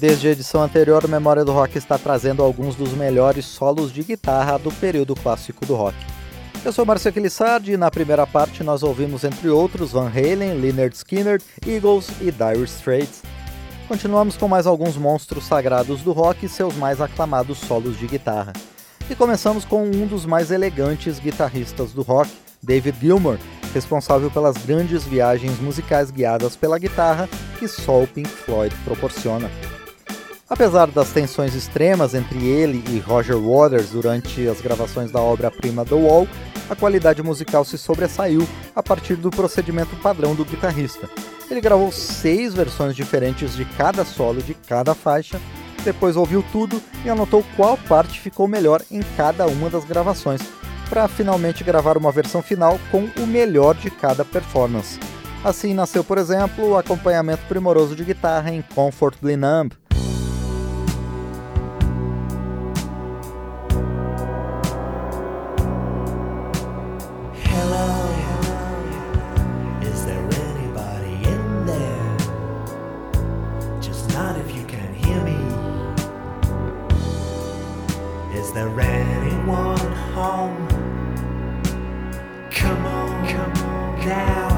Desde a edição anterior, Memória do Rock está trazendo alguns dos melhores solos de guitarra do período clássico do rock. Eu sou Marcio Aquilissardi e na primeira parte nós ouvimos, entre outros, Van Halen, Lynyrd Skynyrd, Eagles e Dire Straits. Continuamos com mais alguns monstros sagrados do rock e seus mais aclamados solos de guitarra. E começamos com um dos mais elegantes guitarristas do rock, David Gilmour, responsável pelas grandes viagens musicais guiadas pela guitarra que só o Pink Floyd proporciona. Apesar das tensões extremas entre ele e Roger Waters durante as gravações da obra-prima The Wall, a qualidade musical se sobressaiu a partir do procedimento padrão do guitarrista. Ele gravou seis versões diferentes de cada solo de cada faixa, depois ouviu tudo e anotou qual parte ficou melhor em cada uma das gravações, para finalmente gravar uma versão final com o melhor de cada performance. Assim nasceu, por exemplo, o acompanhamento primoroso de guitarra em Comfortably Numb, there anyone home? Come on, come on down.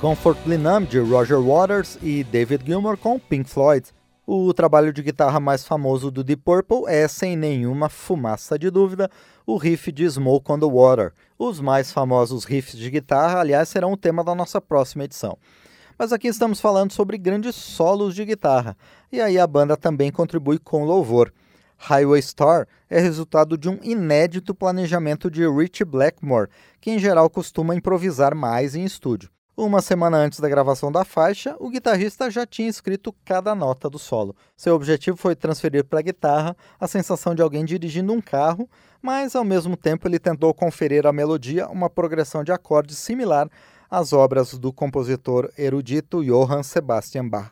Comfortably Numb de Roger Waters e David Gilmour com Pink Floyd. O trabalho de guitarra mais famoso do Deep Purple é, sem nenhuma fumaça de dúvida, o riff de Smoke on the Water. Os mais famosos riffs de guitarra, aliás, serão o tema da nossa próxima edição. Mas aqui estamos falando sobre grandes solos de guitarra, e aí a banda também contribui com louvor. Highway Star é resultado de um inédito planejamento de Rich Blackmore, que em geral costuma improvisar mais em estúdio. Uma semana antes da gravação da faixa, o guitarrista já tinha escrito cada nota do solo. Seu objetivo foi transferir para a guitarra a sensação de alguém dirigindo um carro, mas ao mesmo tempo ele tentou conferir à melodia uma progressão de acordes similar às obras do compositor erudito Johann Sebastian Bach.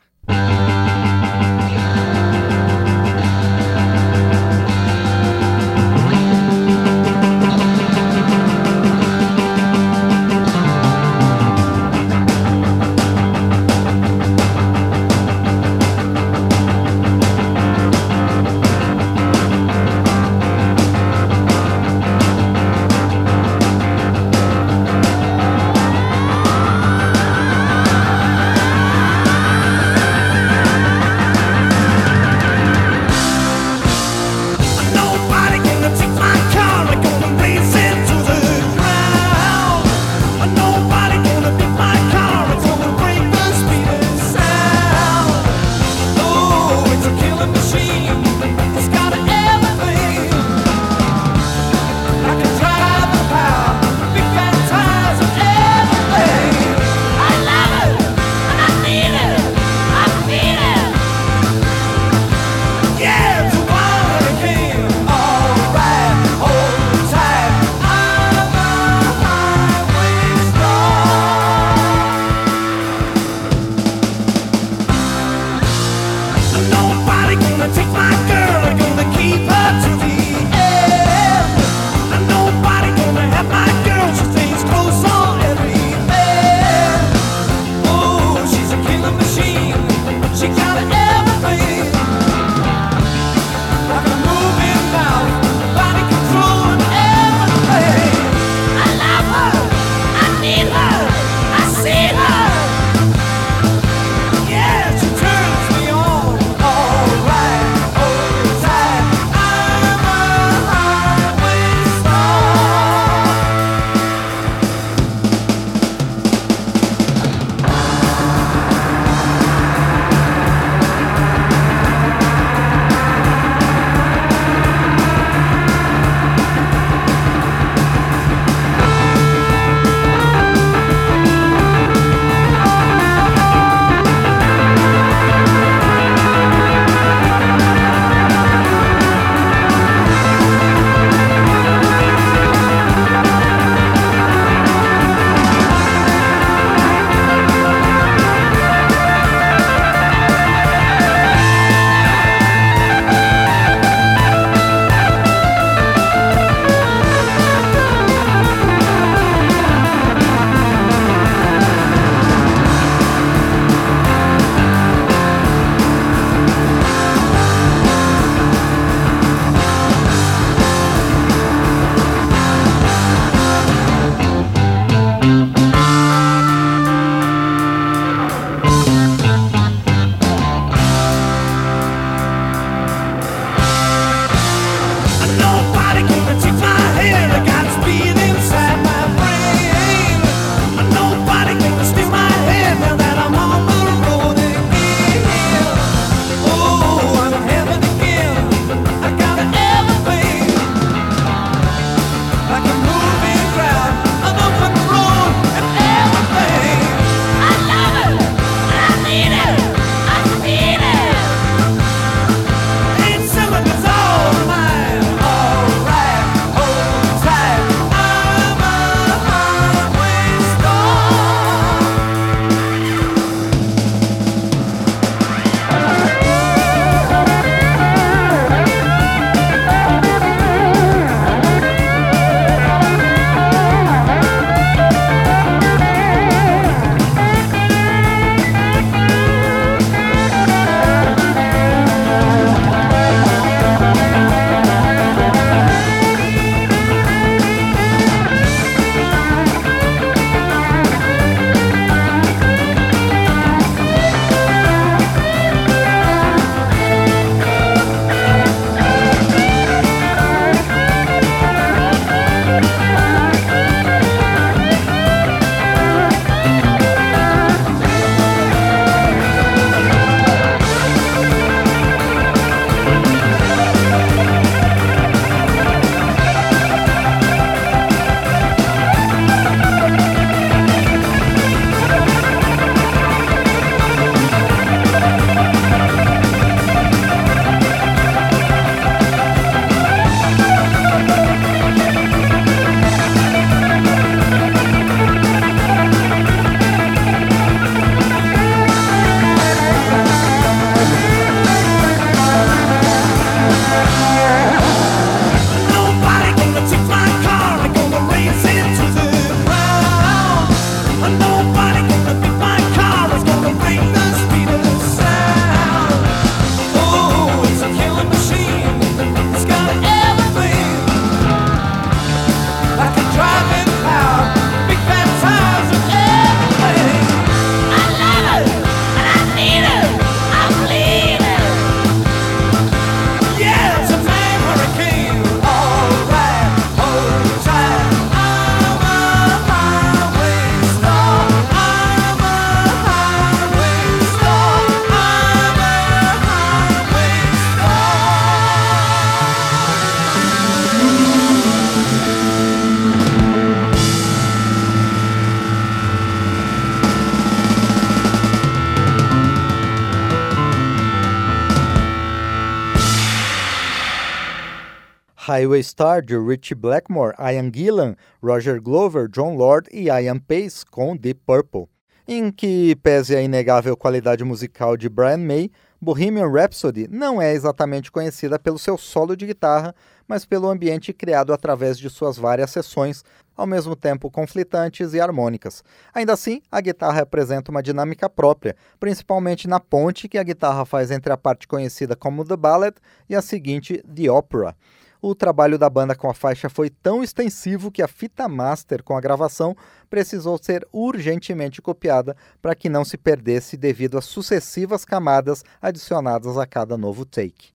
Highway Star de Richie Blackmore, Ian Gillan, Roger Glover, John Lord e Ian Pace com Deep Purple. Em que, pese a inegável qualidade musical de Brian May, Bohemian Rhapsody não é exatamente conhecida pelo seu solo de guitarra, mas pelo ambiente criado através de suas várias sessões, ao mesmo tempo conflitantes e harmônicas. Ainda assim, a guitarra apresenta uma dinâmica própria, principalmente na ponte que a guitarra faz entre a parte conhecida como The Ballad e a seguinte, The Opera. O trabalho da banda com a faixa foi tão extensivo que a fita master com a gravação precisou ser urgentemente copiada para que não se perdesse devido às sucessivas camadas adicionadas a cada novo take.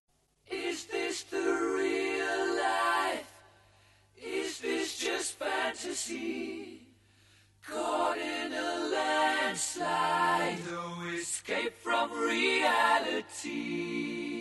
no escape from reality.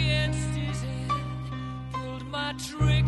against his head my trigger,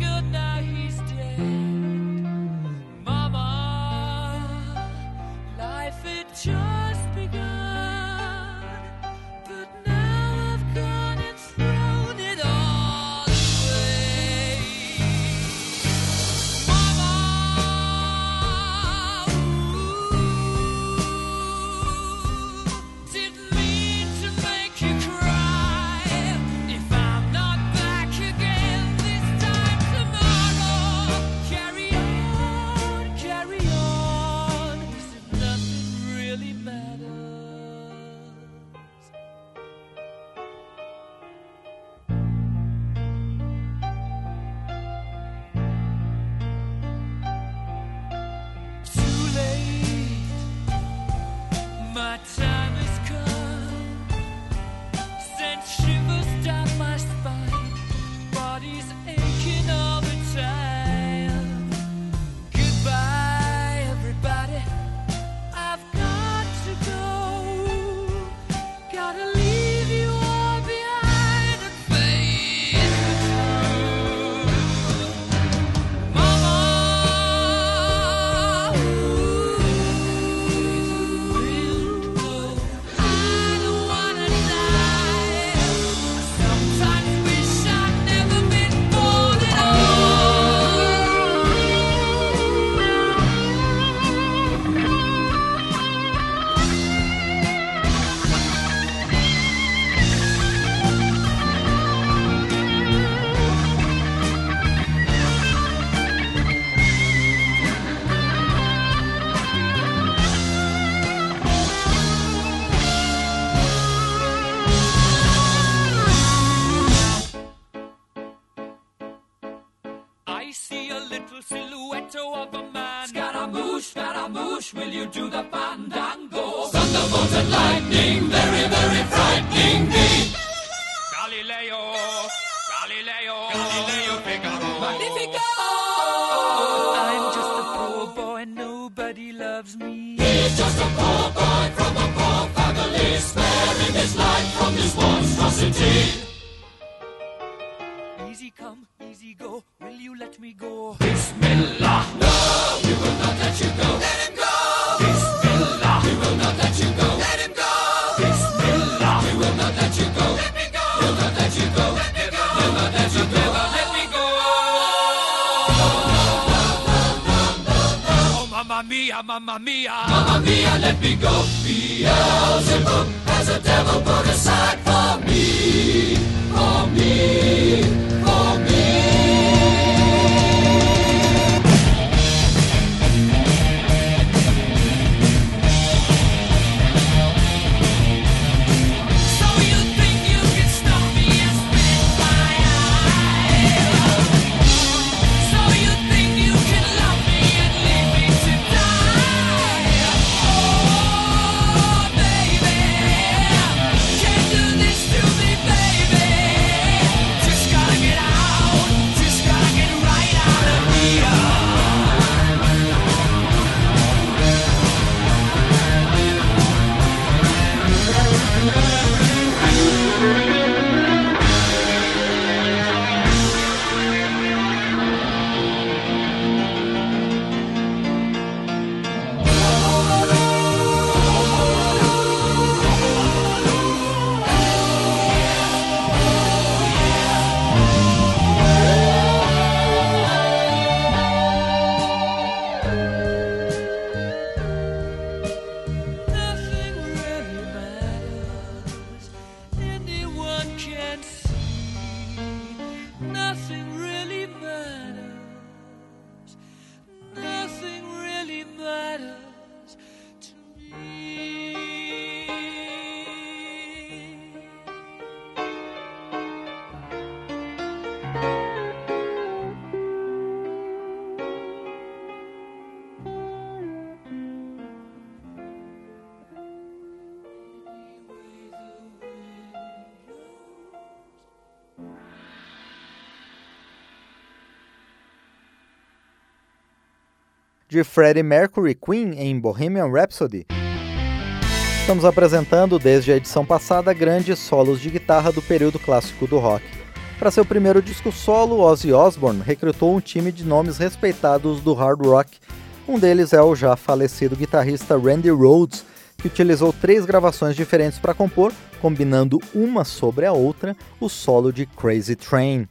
you do the fandango? De Freddie Mercury Queen em Bohemian Rhapsody. Estamos apresentando desde a edição passada grandes solos de guitarra do período clássico do rock. Para seu primeiro disco solo, Ozzy Osbourne recrutou um time de nomes respeitados do hard rock. Um deles é o já falecido guitarrista Randy Rhoads, que utilizou três gravações diferentes para compor, combinando uma sobre a outra, o solo de Crazy Train.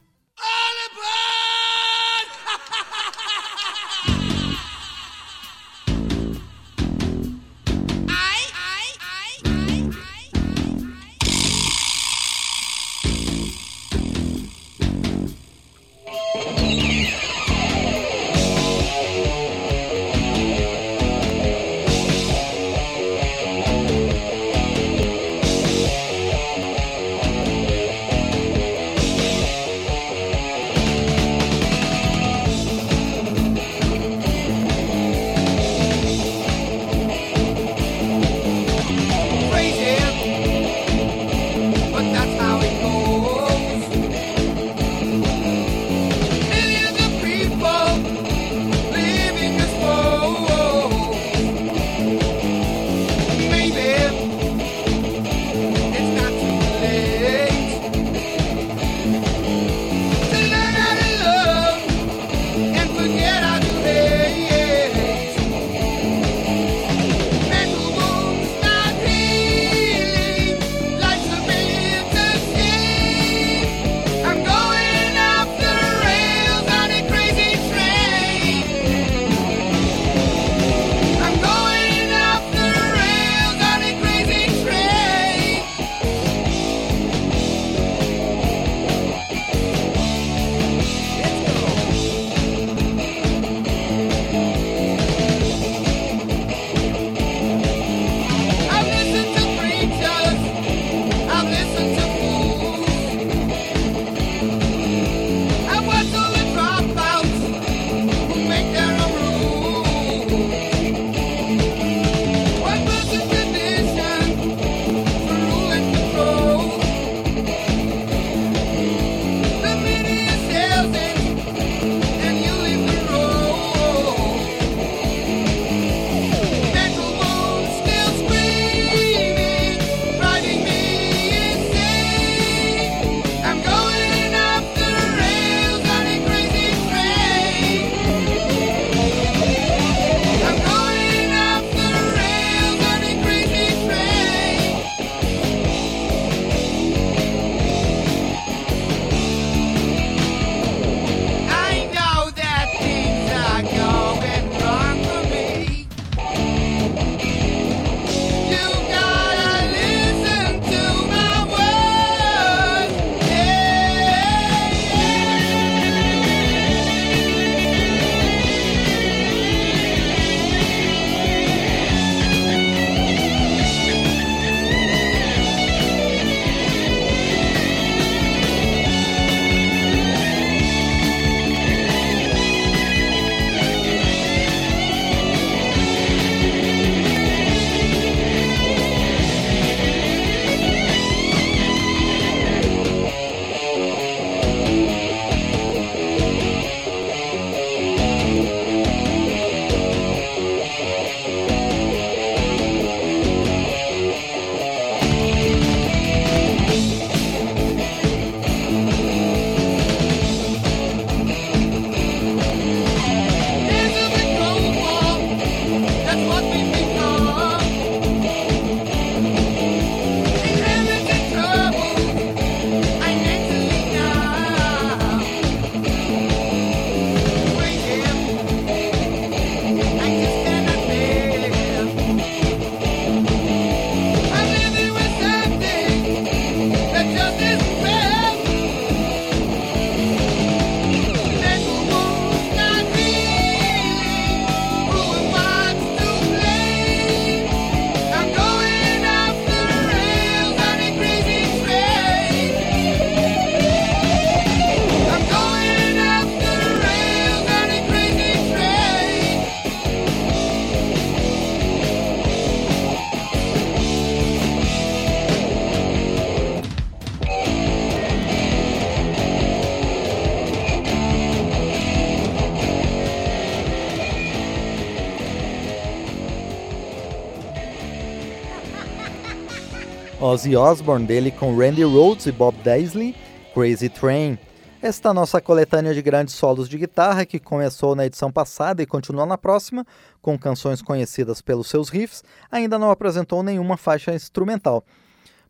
Ozzy Osbourne dele com Randy Rhoads e Bob Daisley, Crazy Train. Esta nossa coletânea de grandes solos de guitarra que começou na edição passada e continua na próxima, com canções conhecidas pelos seus riffs, ainda não apresentou nenhuma faixa instrumental.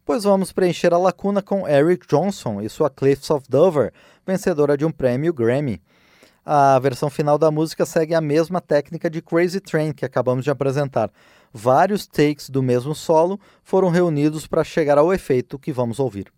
Pois vamos preencher a lacuna com Eric Johnson e sua Cliffs of Dover, vencedora de um prêmio Grammy. A versão final da música segue a mesma técnica de Crazy Train que acabamos de apresentar. Vários takes do mesmo solo foram reunidos para chegar ao efeito que vamos ouvir.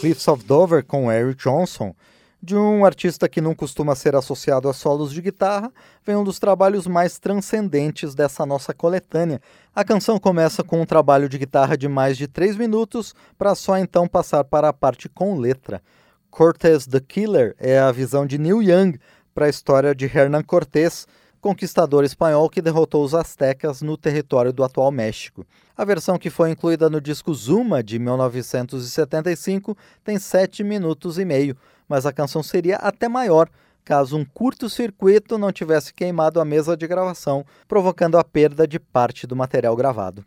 Cliffs of Dover com Eric Johnson, de um artista que não costuma ser associado a solos de guitarra, vem um dos trabalhos mais transcendentes dessa nossa coletânea. A canção começa com um trabalho de guitarra de mais de 3 minutos, para só então passar para a parte com letra. Cortez the Killer é a visão de Neil Young para a história de Hernán Cortés, conquistador espanhol que derrotou os astecas no território do atual México. A versão que foi incluída no disco Zuma de 1975 tem 7 minutos e meio, mas a canção seria até maior caso um curto-circuito não tivesse queimado a mesa de gravação, provocando a perda de parte do material gravado.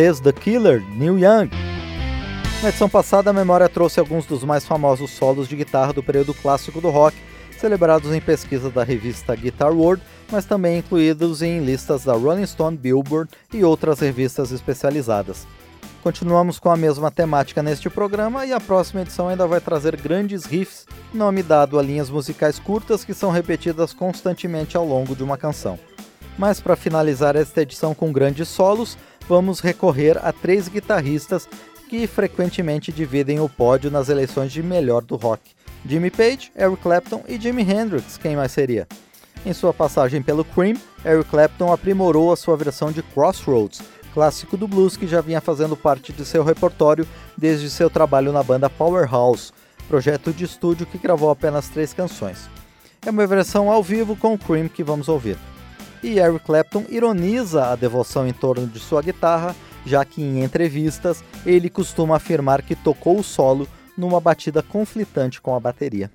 The Killer, Neil Young. Na edição passada, a memória trouxe alguns dos mais famosos solos de guitarra do período clássico do rock, celebrados em pesquisa da revista Guitar World, mas também incluídos em listas da Rolling Stone, Billboard e outras revistas especializadas. Continuamos com a mesma temática neste programa e a próxima edição ainda vai trazer grandes riffs, nome dado a linhas musicais curtas que são repetidas constantemente ao longo de uma canção. Mas para finalizar esta edição com grandes solos, vamos recorrer a três guitarristas que frequentemente dividem o pódio nas eleições de melhor do rock: Jimmy Page, Eric Clapton e Jimi Hendrix, quem mais seria? Em sua passagem pelo Cream, Eric Clapton aprimorou a sua versão de Crossroads, clássico do blues que já vinha fazendo parte de seu repertório desde seu trabalho na banda Powerhouse, projeto de estúdio que gravou apenas três canções. É uma versão ao vivo com o Cream que vamos ouvir. E Eric Clapton ironiza a devoção em torno de sua guitarra, já que em entrevistas ele costuma afirmar que tocou o solo numa batida conflitante com a bateria.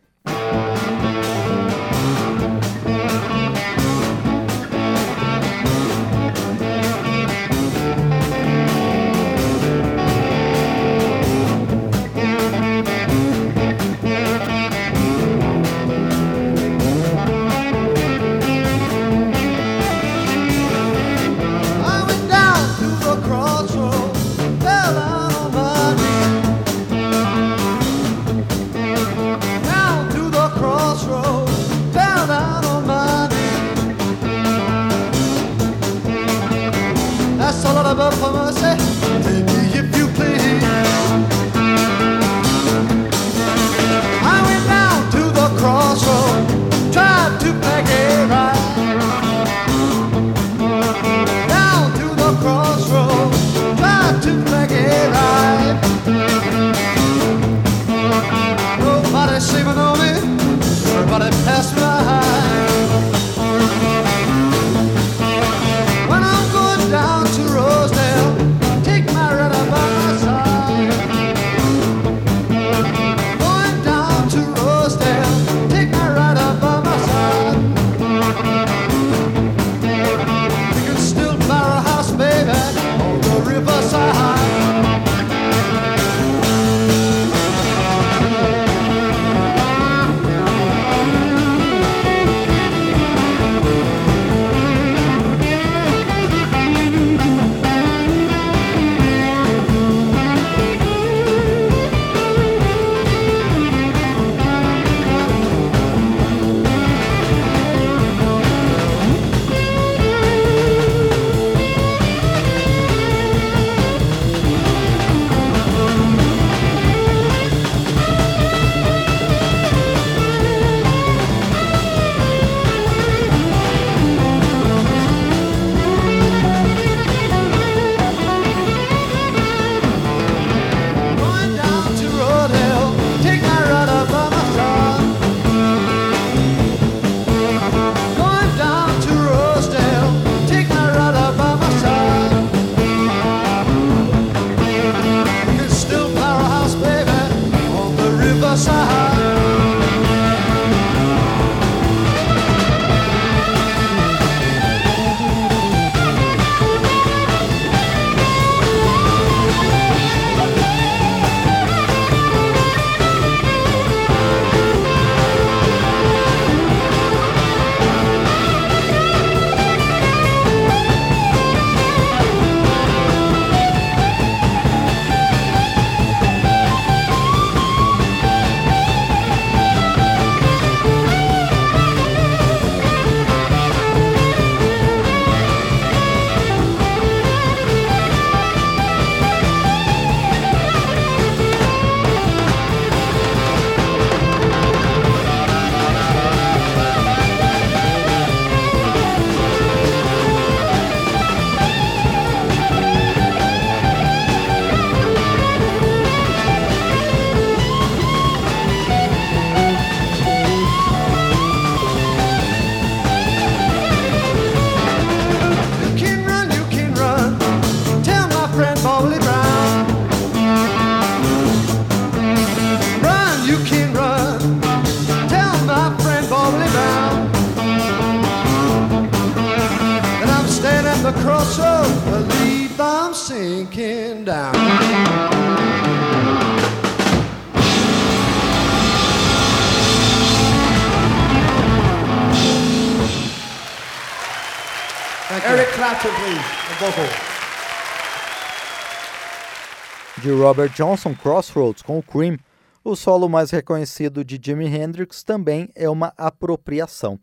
De Robert Johnson, Crossroads, com o Cream, o solo mais reconhecido de Jimi Hendrix também é uma apropriação.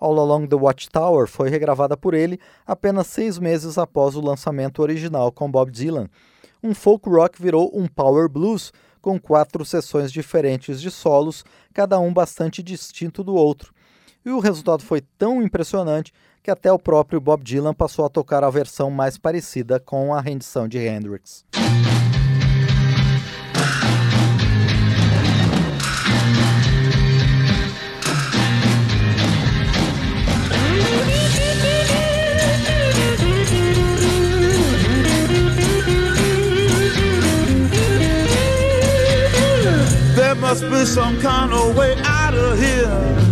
All Along the Watchtower foi regravada por ele apenas seis meses após o lançamento original com Bob Dylan. Um folk rock virou um power blues, com quatro sessões diferentes de solos, cada um bastante distinto do outro. E o resultado foi tão impressionante que até o próprio Bob Dylan passou a tocar a versão mais parecida com a rendição de Hendrix. must be some kind of way out of here.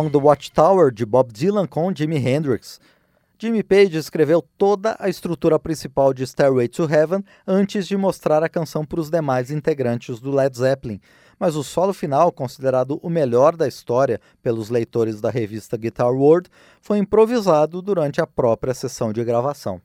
Along the Watchtower de Bob Dylan com Jimi Hendrix. Jimmy Page escreveu toda a estrutura principal de Stairway to Heaven antes de mostrar a canção para os demais integrantes do Led Zeppelin, mas o solo final, considerado o melhor da história pelos leitores da revista Guitar World, foi improvisado durante a própria sessão de gravação.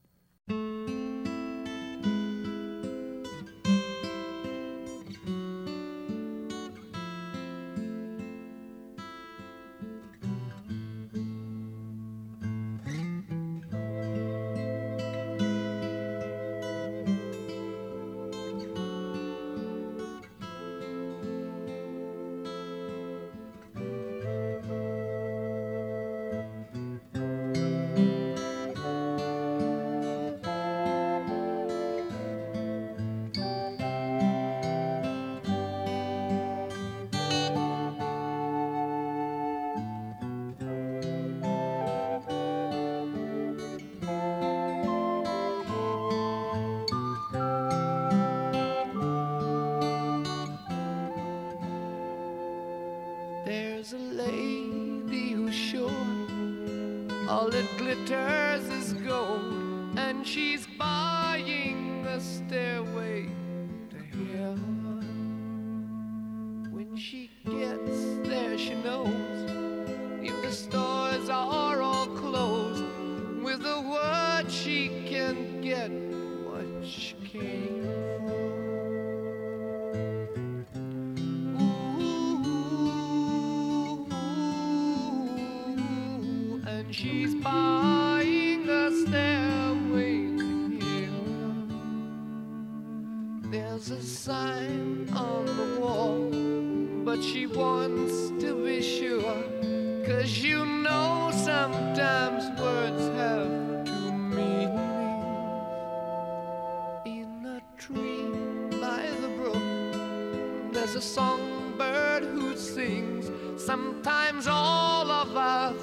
a songbird who sings. Sometimes all of us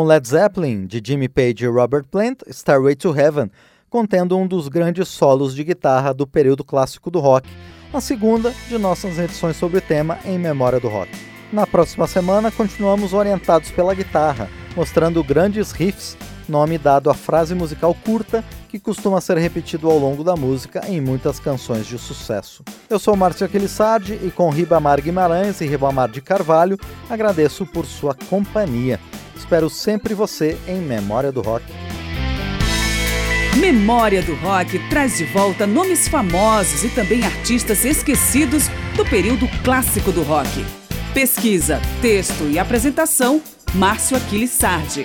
Com Led Zeppelin, de Jimmy Page e Robert Plant, Starway to Heaven, contendo um dos grandes solos de guitarra do período clássico do rock, a segunda de nossas edições sobre o tema em memória do rock. Na próxima semana, continuamos orientados pela guitarra, mostrando grandes riffs, nome dado à frase musical curta que costuma ser repetido ao longo da música em muitas canções de sucesso. Eu sou Márcio Aquilissardi e com Ribamar Guimarães e Ribamar de Carvalho agradeço por sua companhia. Espero sempre você em Memória do Rock. Memória do Rock traz de volta nomes famosos e também artistas esquecidos do período clássico do rock. Pesquisa, texto e apresentação, Márcio Aquiles Sardi.